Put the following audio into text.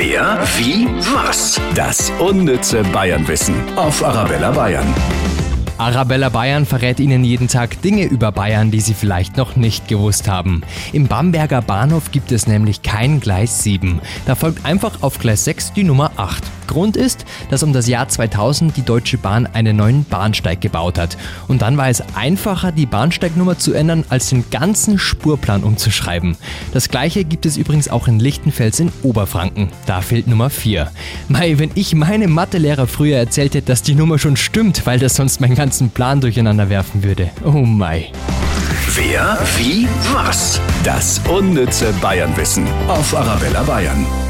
Wer, wie, was? Das unnütze Bayernwissen auf Arabella Bayern. Arabella Bayern verrät Ihnen jeden Tag Dinge über Bayern, die Sie vielleicht noch nicht gewusst haben. Im Bamberger Bahnhof gibt es nämlich kein Gleis 7. Da folgt einfach auf Gleis 6 die Nummer 8. Grund ist, dass um das Jahr 2000 die Deutsche Bahn einen neuen Bahnsteig gebaut hat. Und dann war es einfacher, die Bahnsteignummer zu ändern, als den ganzen Spurplan umzuschreiben. Das gleiche gibt es übrigens auch in Lichtenfels in Oberfranken. Da fehlt Nummer 4. Mei, wenn ich meinem Mathelehrer früher erzählt hätte, dass die Nummer schon stimmt, weil das sonst meinen ganzen Plan durcheinander werfen würde. Oh mei. Wer, wie, was? Das unnütze Bayernwissen auf Arabella Bayern.